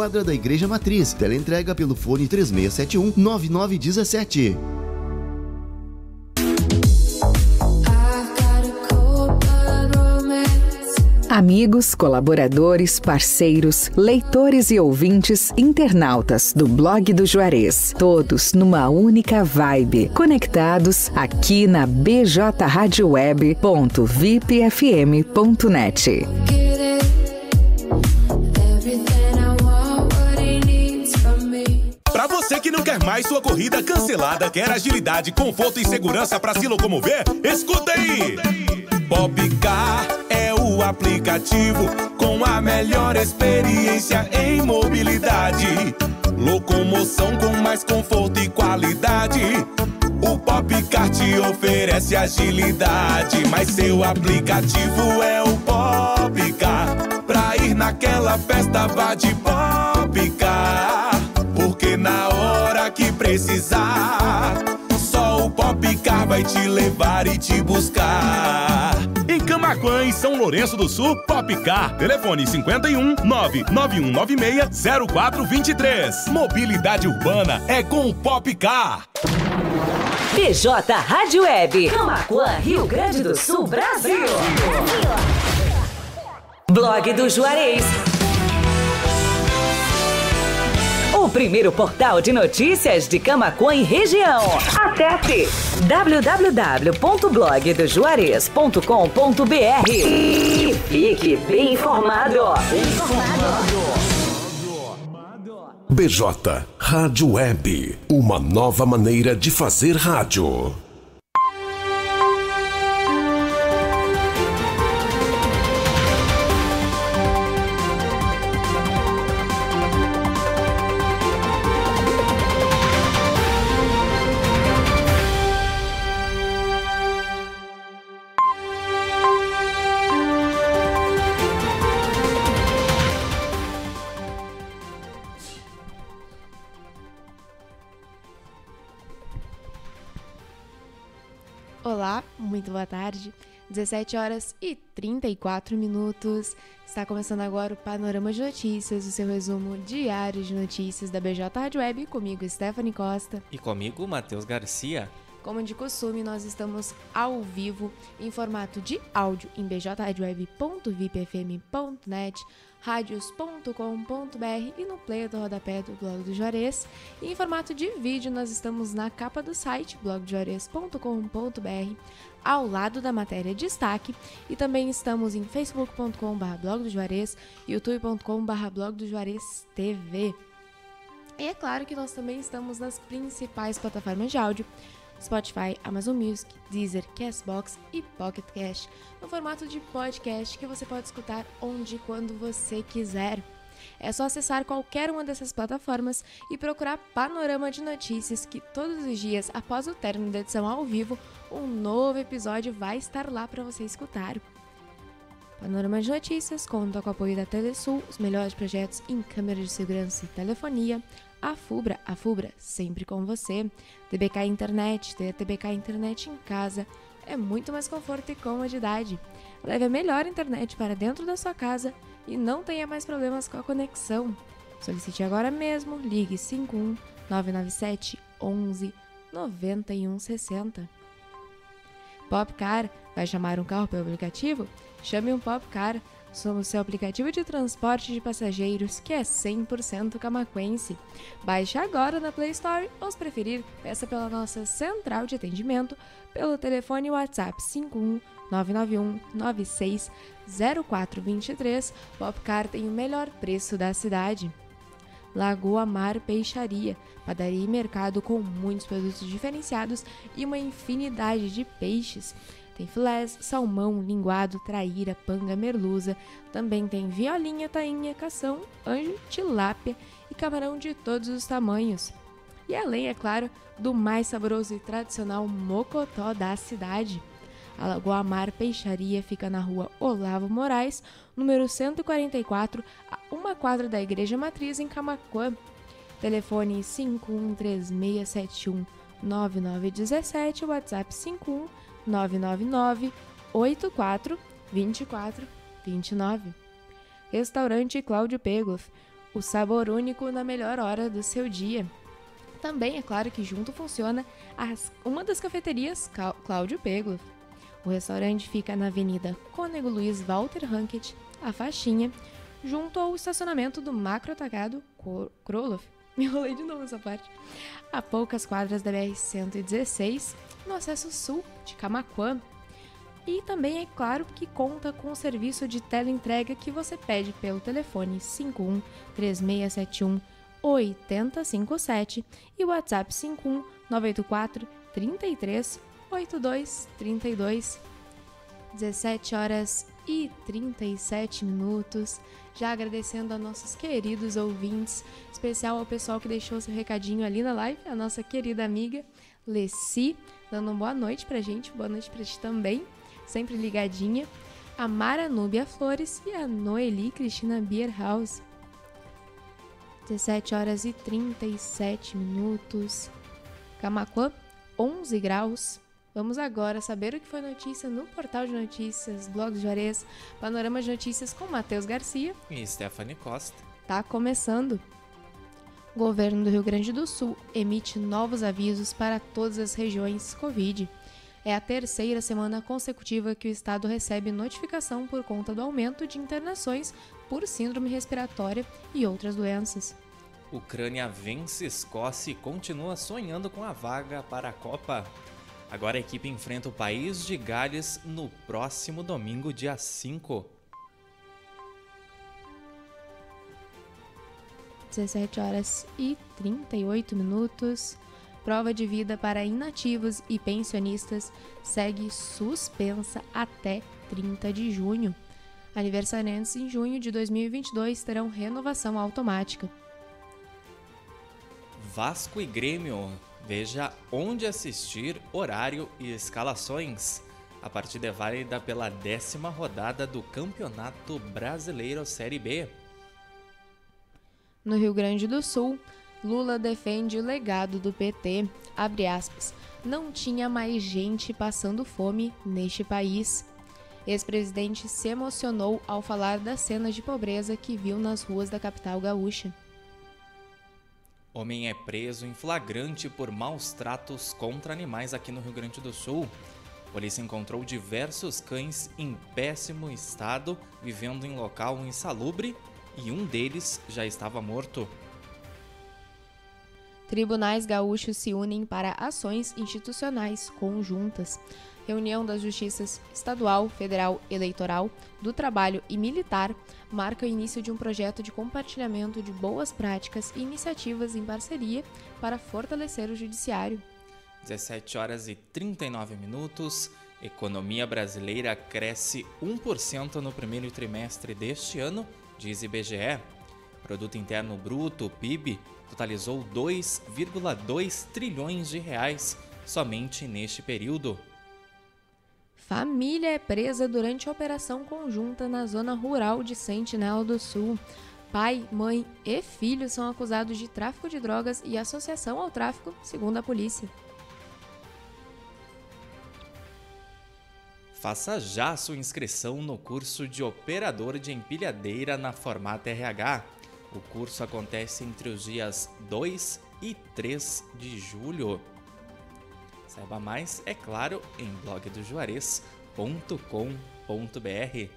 quadra da Igreja Matriz. Teleentrega pelo fone 3671 9917. Amigos, colaboradores, parceiros, leitores e ouvintes, internautas do blog do Juarez, todos numa única vibe, conectados aqui na bjradioweb.vipfm.net. você que não quer mais sua corrida cancelada, quer agilidade, conforto e segurança pra se locomover, escuta aí! Popcar é o aplicativo com a melhor experiência em mobilidade. Locomoção com mais conforto e qualidade. O Popcar te oferece agilidade, mas seu aplicativo é o Popcar. Pra ir naquela festa, vá de Popcar. Hora que precisar, só o Popcar vai te levar e te buscar. Em Camaquã, em São Lourenço do Sul, Popcar. Telefone 51 99196 0423. Mobilidade urbana é com o Popcar. PJ Rádio Web. Camaquã, Rio Grande do Sul, Brasil. Blog do Juarez. O primeiro portal de notícias de Camaquã e região. Acesse www.blogdojuarez.com.br e fique bem informado. BJ Rádio Web, uma nova maneira de fazer rádio. 17 horas e 34 minutos. Está começando agora o Panorama de Notícias, o seu resumo diário de notícias da BJ Rádio Web, comigo Stephanie Costa. E comigo, Matheus Garcia. Como de costume, nós estamos ao vivo em formato de áudio em bjradioweb.vipfm.net, radios.com.br e no player do rodapé do blog do Juarez. E em formato de vídeo, nós estamos na capa do site blogdojuarez.com.br, ao lado da matéria destaque, e também estamos em facebook.com.br blog do Juarez, youtube.com.br blog do Juarez TV. E é claro que nós também estamos nas principais plataformas de áudio, Spotify, Amazon Music, Deezer, Castbox e Pocket Cast, no formato de podcast que você pode escutar onde e quando você quiser. É só acessar qualquer uma dessas plataformas e procurar Panorama de Notícias, que todos os dias, após o término da edição ao vivo, um novo episódio vai estar lá para você escutar. Panorama de Notícias conta com o apoio da Telesul, os melhores projetos em câmeras de segurança e telefonia, a Fubra, a Fubra sempre com você. TBK Internet, ter TBK Internet em casa é muito mais conforto e comodidade. Leve a melhor internet para dentro da sua casa e não tenha mais problemas com a conexão. Solicite agora mesmo, ligue 51 997 11 91 60. Popcar, vai chamar um carro pelo aplicativo? Chame um Popcar. Somos seu aplicativo de transporte de passageiros que é 100% camaquense. Baixe agora na Play Store ou, se preferir, peça pela nossa central de atendimento pelo telefone WhatsApp 51 991 96 0423. Popcar tem o melhor preço da cidade. Lagoa Mar Peixaria, padaria e mercado com muitos produtos diferenciados e uma infinidade de peixes. Tem filés, salmão, linguado, traíra, panga, merluza. Também tem violinha, tainha, cação, anjo, tilápia e camarão de todos os tamanhos. E além, é claro, do mais saboroso e tradicional mocotó da cidade. A Lagoa Mar Peixaria fica na rua Olavo Moraes, número 144, a uma quadra da Igreja Matriz em Camacuã. Telefone 513671 9917, WhatsApp 51 999 84 24 29. Restaurante Cláudio Pegloff, o sabor único na melhor hora do seu dia. Também é claro que junto funciona as, uma das cafeterias Cláudio Pegloff. O restaurante fica na Avenida Cônego Luiz Walter Hankett, a faixinha, junto ao estacionamento do Macro Atacado Kroloff. Me enrolei de novo essa parte. A poucas quadras da BR-116, no acesso sul de Camaquã. E também é claro que conta com o serviço de teleentrega que você pede pelo telefone 51 3671 8057 e WhatsApp 51 984 33 8232 17 horas e 37 minutos. Já agradecendo a nossos queridos ouvintes, especial ao pessoal que deixou seu recadinho ali na live, a nossa querida amiga Leci, dando uma boa noite pra gente, boa noite pra ti também, sempre ligadinha. A Mara Núbia Flores e a Noeli Cristina Bierhaus. 17 horas e 37 minutos. Camacuã, 11 graus. Vamos agora saber o que foi notícia no portal de notícias Blog Juarez, Panorama de Notícias com Matheus Garcia e Stephanie Costa. Tá começando. O governo do Rio Grande do Sul emite novos avisos para todas as regiões Covid. É a terceira semana consecutiva que o estado recebe notificação por conta do aumento de internações por síndrome respiratória e outras doenças. Ucrânia vence Escócia e continua sonhando com a vaga para a Copa. Agora a equipe enfrenta o país de Gales no próximo domingo, dia 5. 17 horas e 38 minutos. Prova de vida para inativos e pensionistas segue suspensa até 30 de junho. Aniversariantes em junho de 2022 terão renovação automática. Vasco e Grêmio Veja onde assistir, horário e escalações. A partida é válida pela décima rodada do Campeonato Brasileiro Série B. No Rio Grande do Sul, Lula defende o legado do PT. Aspas. Não tinha mais gente passando fome neste país. Ex-presidente se emocionou ao falar das cenas de pobreza que viu nas ruas da capital gaúcha. Homem é preso em flagrante por maus tratos contra animais aqui no Rio Grande do Sul. polícia encontrou diversos cães em péssimo estado, vivendo em local insalubre, e um deles já estava morto. Tribunais gaúchos se unem para ações institucionais conjuntas reunião das Justiças Estadual, Federal, Eleitoral, do Trabalho e Militar marca o início de um projeto de compartilhamento de boas práticas e iniciativas em parceria para fortalecer o Judiciário. 17 horas e 39 minutos. Economia brasileira cresce 1% no primeiro trimestre deste ano, diz IBGE. Produto Interno Bruto, PIB, totalizou 2,2 trilhões de reais somente neste período. Família é presa durante a operação conjunta na zona rural de Sentinela do Sul. Pai, mãe e filho são acusados de tráfico de drogas e associação ao tráfico, segundo a polícia. Faça já sua inscrição no curso de operador de empilhadeira na Formata RH. O curso acontece entre os dias 2 e 3 de julho. Saiba mais, é claro, em blogdojuarez.com.br.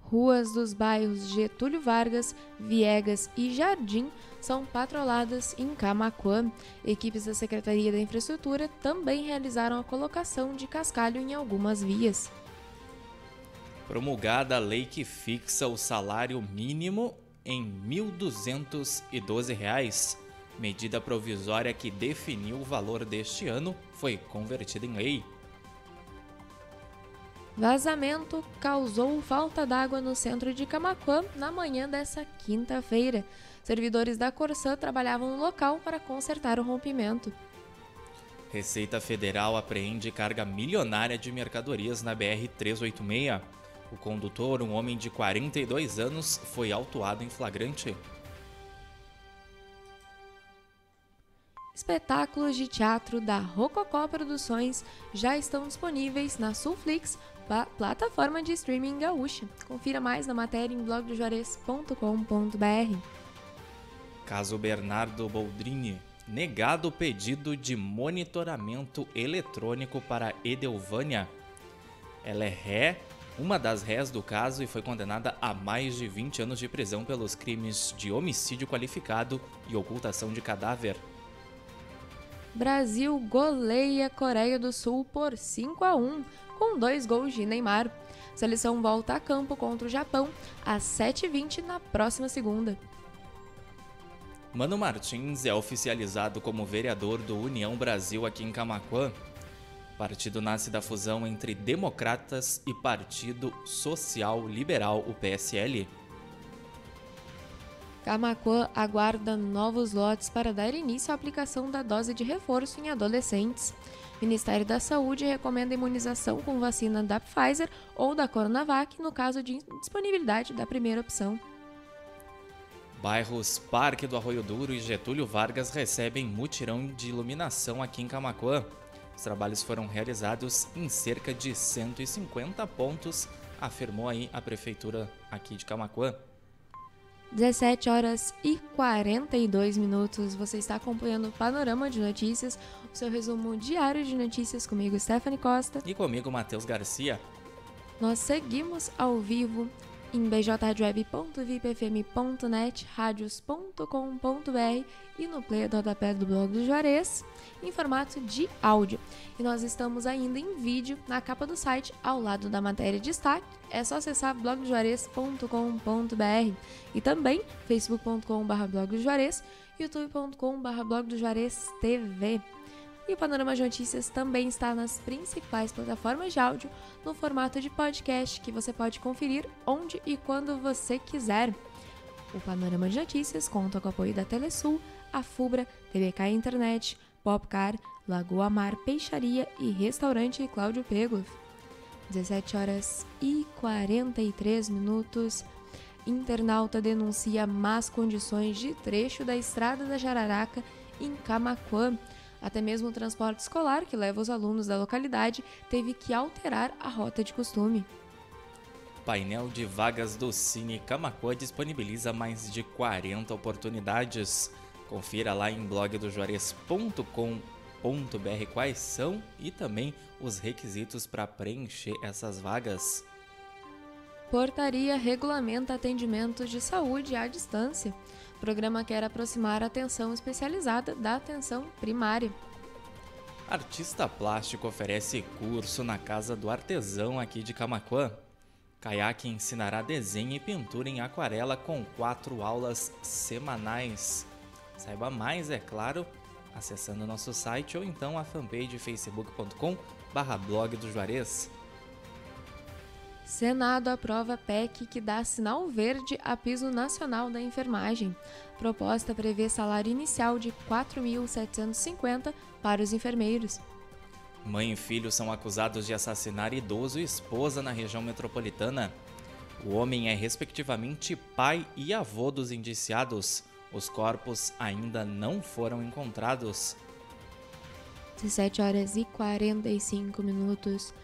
Ruas dos bairros Getúlio Vargas, Viegas e Jardim são patroladas em Camaquã. Equipes da Secretaria da Infraestrutura também realizaram a colocação de cascalho em algumas vias. Promulgada a lei que fixa o salário mínimo em R$ 1.212. Medida provisória que definiu o valor deste ano foi convertida em lei. Vazamento causou falta d'água no centro de Camaquã na manhã dessa quinta-feira. Servidores da Corsã trabalhavam no local para consertar o rompimento. Receita Federal apreende carga milionária de mercadorias na BR-386. O condutor, um homem de 42 anos, foi autuado em flagrante. Espetáculos de teatro da Rococó Produções já estão disponíveis na Sulflix plataforma de streaming gaúcha. Confira mais na matéria em blogdojuarez.com.br. Caso Bernardo Boldrini, negado o pedido de monitoramento eletrônico para Edelvânia. Ela é ré, uma das rés do caso e foi condenada a mais de 20 anos de prisão pelos crimes de homicídio qualificado e ocultação de cadáver. Brasil goleia Coreia do Sul por 5 a 1 com dois gols de Neymar. Seleção volta a campo contra o Japão às 7h20 na próxima segunda. Mano Martins é oficializado como vereador do União Brasil aqui em Camaquã. O partido nasce da fusão entre Democratas e Partido Social Liberal, o PSL. Camaquã aguarda novos lotes para dar início à aplicação da dose de reforço em adolescentes. Ministério da Saúde recomenda imunização com vacina da Pfizer ou da Coronavac no caso de disponibilidade da primeira opção. Bairros Parque do Arroio Duro e Getúlio Vargas recebem mutirão de iluminação aqui em Camacuã. Os trabalhos foram realizados em cerca de 150 pontos, afirmou aí a prefeitura aqui de Camacuã. 17 horas e 42 minutos. Você está acompanhando o Panorama de Notícias, o seu resumo diário de notícias comigo, Stephanie Costa. E comigo, Matheus Garcia. Nós seguimos ao vivo em bjradioweb.vipfm.net, radios.com.br e no player do rodapé do blog do Juarez, em formato de áudio. E nós estamos ainda em vídeo na capa do site, ao lado da matéria de destaque. É só acessar blogdojuarez.com.br e também facebook.com.br blogdojuarez, youtube.com.br blogdojuarez.tv. E o Panorama de Notícias também está nas principais plataformas de áudio, no formato de podcast, que você pode conferir onde e quando você quiser. O Panorama de Notícias conta com o apoio da Telesul, a Fubra, TBK Internet, Popcar, Lagoa Mar Peixaria e Restaurante Cláudio Pegloff. 17 horas e 43 minutos. Internauta denuncia más condições de trecho da Estrada da Jararaca em Camaquã. Até mesmo o transporte escolar, que leva os alunos da localidade, teve que alterar a rota de costume. Painel de vagas do Cine Camacuã disponibiliza mais de 40 oportunidades. Confira lá em blogdojuarez.com.br quais são e também os requisitos para preencher essas vagas. Portaria regulamenta atendimentos de saúde à distância. O programa quer aproximar a atenção especializada da atenção primária. Artista plástico oferece curso na Casa do Artesão aqui de Camaquã. Caiaque ensinará desenho e pintura em aquarela com quatro aulas semanais. Saiba mais, é claro, acessando nosso site ou então a fanpage facebook.com barra blog do Juarez. Senado aprova PEC que dá sinal verde a piso nacional da enfermagem. Proposta prevê salário inicial de 4.750 para os enfermeiros. Mãe e filho são acusados de assassinar idoso e esposa na região metropolitana. O homem é respectivamente pai e avô dos indiciados. Os corpos ainda não foram encontrados. 17 horas e 45 minutos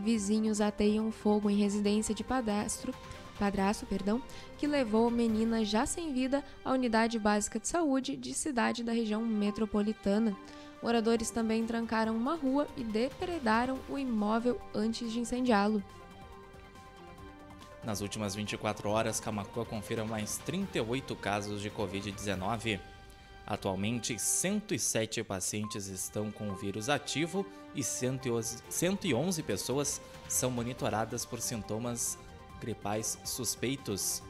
vizinhos ateiam fogo em residência de padastro, padrasto, perdão, que levou menina já sem vida à unidade básica de saúde de cidade da região metropolitana. Moradores também trancaram uma rua e depredaram o imóvel antes de incendiá-lo. Nas últimas 24 horas, Camacuã confirma mais 38 casos de Covid-19. Atualmente, 107 pacientes estão com o vírus ativo e 111 pessoas são monitoradas por sintomas gripais suspeitos.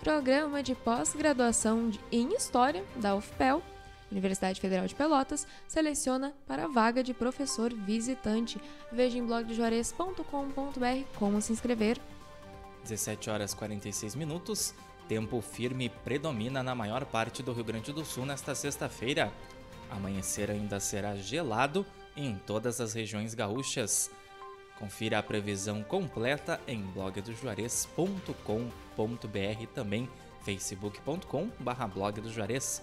Programa de pós-graduação em História da UFPEL, Universidade Federal de Pelotas, seleciona para a vaga de professor visitante. Veja em blogdejuarez.com.br como se inscrever. 17 horas 46 minutos. Tempo firme predomina na maior parte do Rio Grande do Sul nesta sexta-feira. Amanhecer ainda será gelado em todas as regiões gaúchas. Confira a previsão completa em blogdojuarez.com.br também Juarez.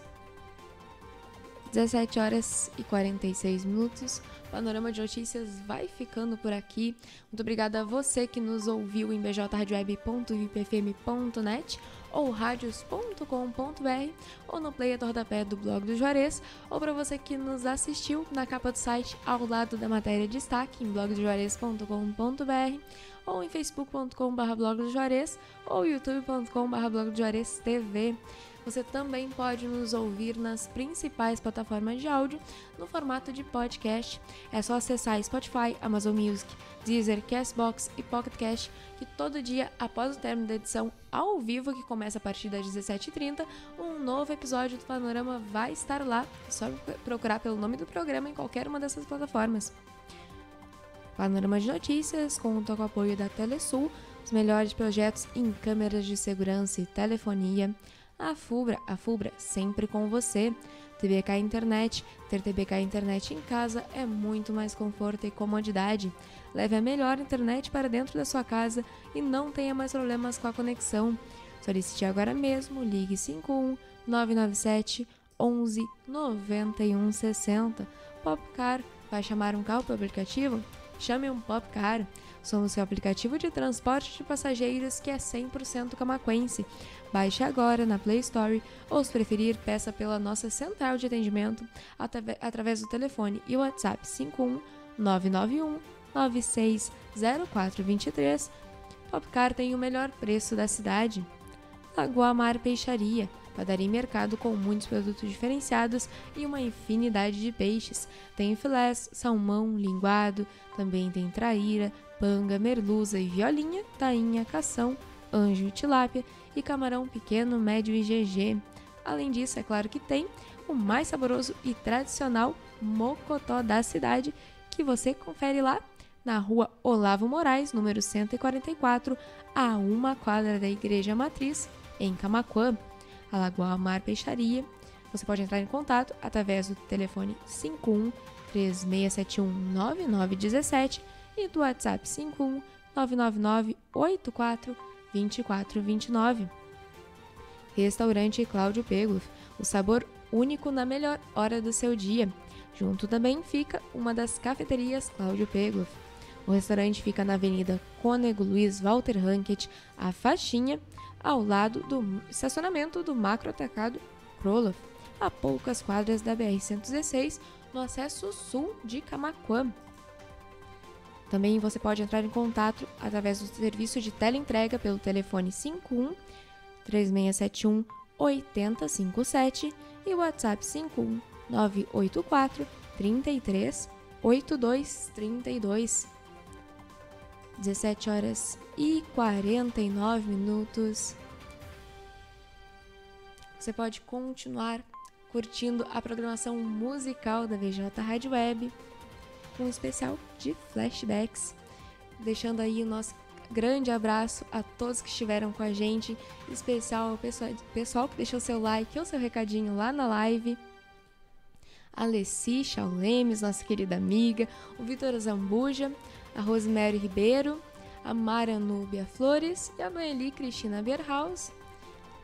17 horas e 46 minutos. Panorama de Notícias vai ficando por aqui. Muito obrigada a você que nos ouviu em bjradioweb.vipfm.net ou radios.com.br ou no player rodapé do blog do Juarez ou para você que nos assistiu na capa do site ao lado da matéria de destaque em blogdojuarez.com.br ou em facebook.com.br blog do Juarez ou youtube.com.br blog do Juarez TV. Você também pode nos ouvir nas principais plataformas de áudio no formato de podcast. É só acessar Spotify, Amazon Music, Deezer, Castbox e Pocket Cast, que todo dia após o término da edição ao vivo, que começa a partir das 17h30, um novo episódio do Panorama vai estar lá. É só procurar pelo nome do programa em qualquer uma dessas plataformas. Panorama de Notícias conta com o apoio da Telesul, os melhores projetos em câmeras de segurança e telefonia. A Fubra, a Fubra sempre com você. TBK Internet. Ter TBK Internet em casa é muito mais conforto e comodidade. Leve a melhor internet para dentro da sua casa e não tenha mais problemas com a conexão. Solicite agora mesmo, ligue 51 997 11 91 60. Popcar, vai chamar um carro pelo aplicativo? Chame um Popcar. Somos seu aplicativo de transporte de passageiros que é 100% camaquense. Baixe agora na Play Store ou, se preferir, peça pela nossa central de atendimento através do telefone e WhatsApp 51 991 960423. Popcar tem o melhor preço da cidade. Lagoa Mar Peixaria, padaria e mercado com muitos produtos diferenciados e uma infinidade de peixes. Tem filés, salmão, linguado, também tem traíra, panga, merluza e violinha, tainha, cação, anjo, tilápia e camarão pequeno, médio e GG. Além disso, é claro que tem o mais saboroso e tradicional mocotó da cidade, que você confere lá na rua Olavo Moraes, número 144, a uma quadra da Igreja Matriz, em Camaquã, Alagoa Mar Peixaria. Você pode entrar em contato através do telefone 51 3671 9917 e do WhatsApp 51 999 84 2429. Restaurante Cláudio Pegloff, o sabor único na melhor hora do seu dia. Junto também fica uma das cafeterias Cláudio Pegloff. O restaurante fica na Avenida Cônego Luiz Walter Hankett, a faixinha, ao lado do estacionamento do Macro Atacado Kroloff, a poucas quadras da BR-116, no acesso sul de Camaquã. Também você pode entrar em contato através do serviço de teleentrega pelo telefone 51 3671 8057 e WhatsApp 51 984 33 8232. 17 horas e 49 minutos. Você pode continuar curtindo a programação musical da VJ Rádio Web um especial de flashbacks, deixando aí o nosso grande abraço a todos que estiveram com a gente, em especial ao pessoal, pessoal que deixou seu like ou seu recadinho lá na live. A Leci Chaulemes, nossa querida amiga, o Vitor Zambuja, a Rosemary Ribeiro, a Mara Núbia Flores e a Noeli Cristina Berhaus.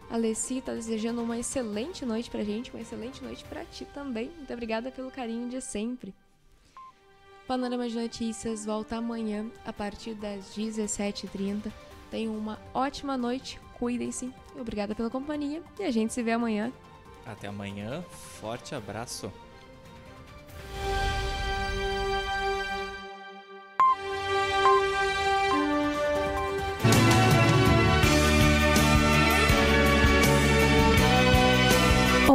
A Leci está desejando uma excelente noite pra gente, uma excelente noite para ti também. Muito obrigada pelo carinho de sempre. Panorama de Notícias volta amanhã a partir das 17h30. Tenham uma ótima noite, cuidem-se. Obrigada pela companhia e a gente se vê amanhã. Até amanhã, forte abraço.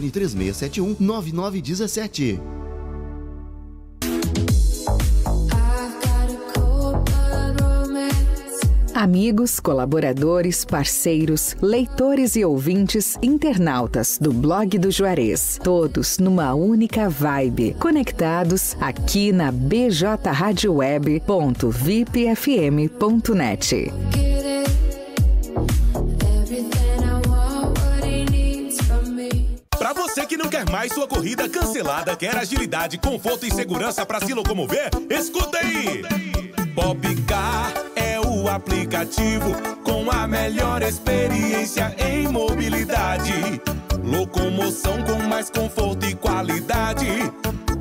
3671 9917. Amigos, colaboradores, parceiros, leitores e ouvintes, internautas do blog do Juarez, todos numa única vibe, conectados aqui na bjradioweb.vipfm.net. mais sua corrida cancelada, quer agilidade, conforto e segurança para se locomover, escuta aí! Popcar é o aplicativo com a melhor experiência em mobilidade. Locomoção com mais conforto e qualidade.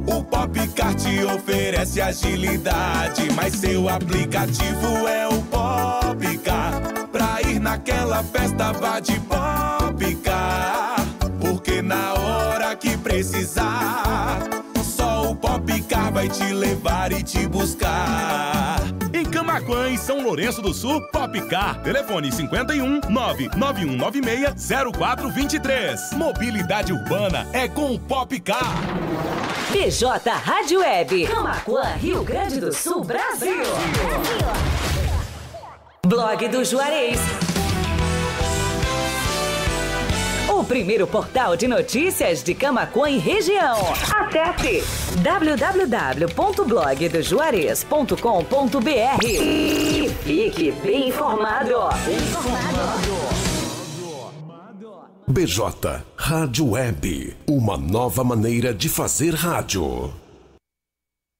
O Popcar te oferece agilidade, mas seu aplicativo é o Popcar. Pra ir naquela festa, vá de Popcar. Porque na hora que precisar, só o Popcar vai te levar e te buscar. Em Camaquã e São Lourenço do Sul, Popcar. Telefone 51 99196 0423. Mobilidade urbana é com o Popcar. PJ Rádio Web. Camaquã, Rio Grande do Sul, Brasil. Brasil. Blog do Juarez. O primeiro portal de notícias de Camaquã e região. Acesse www.blogdojuarez.com.br e fique bem informado. Bem informado. BJ Rádio Web, uma nova maneira de fazer rádio.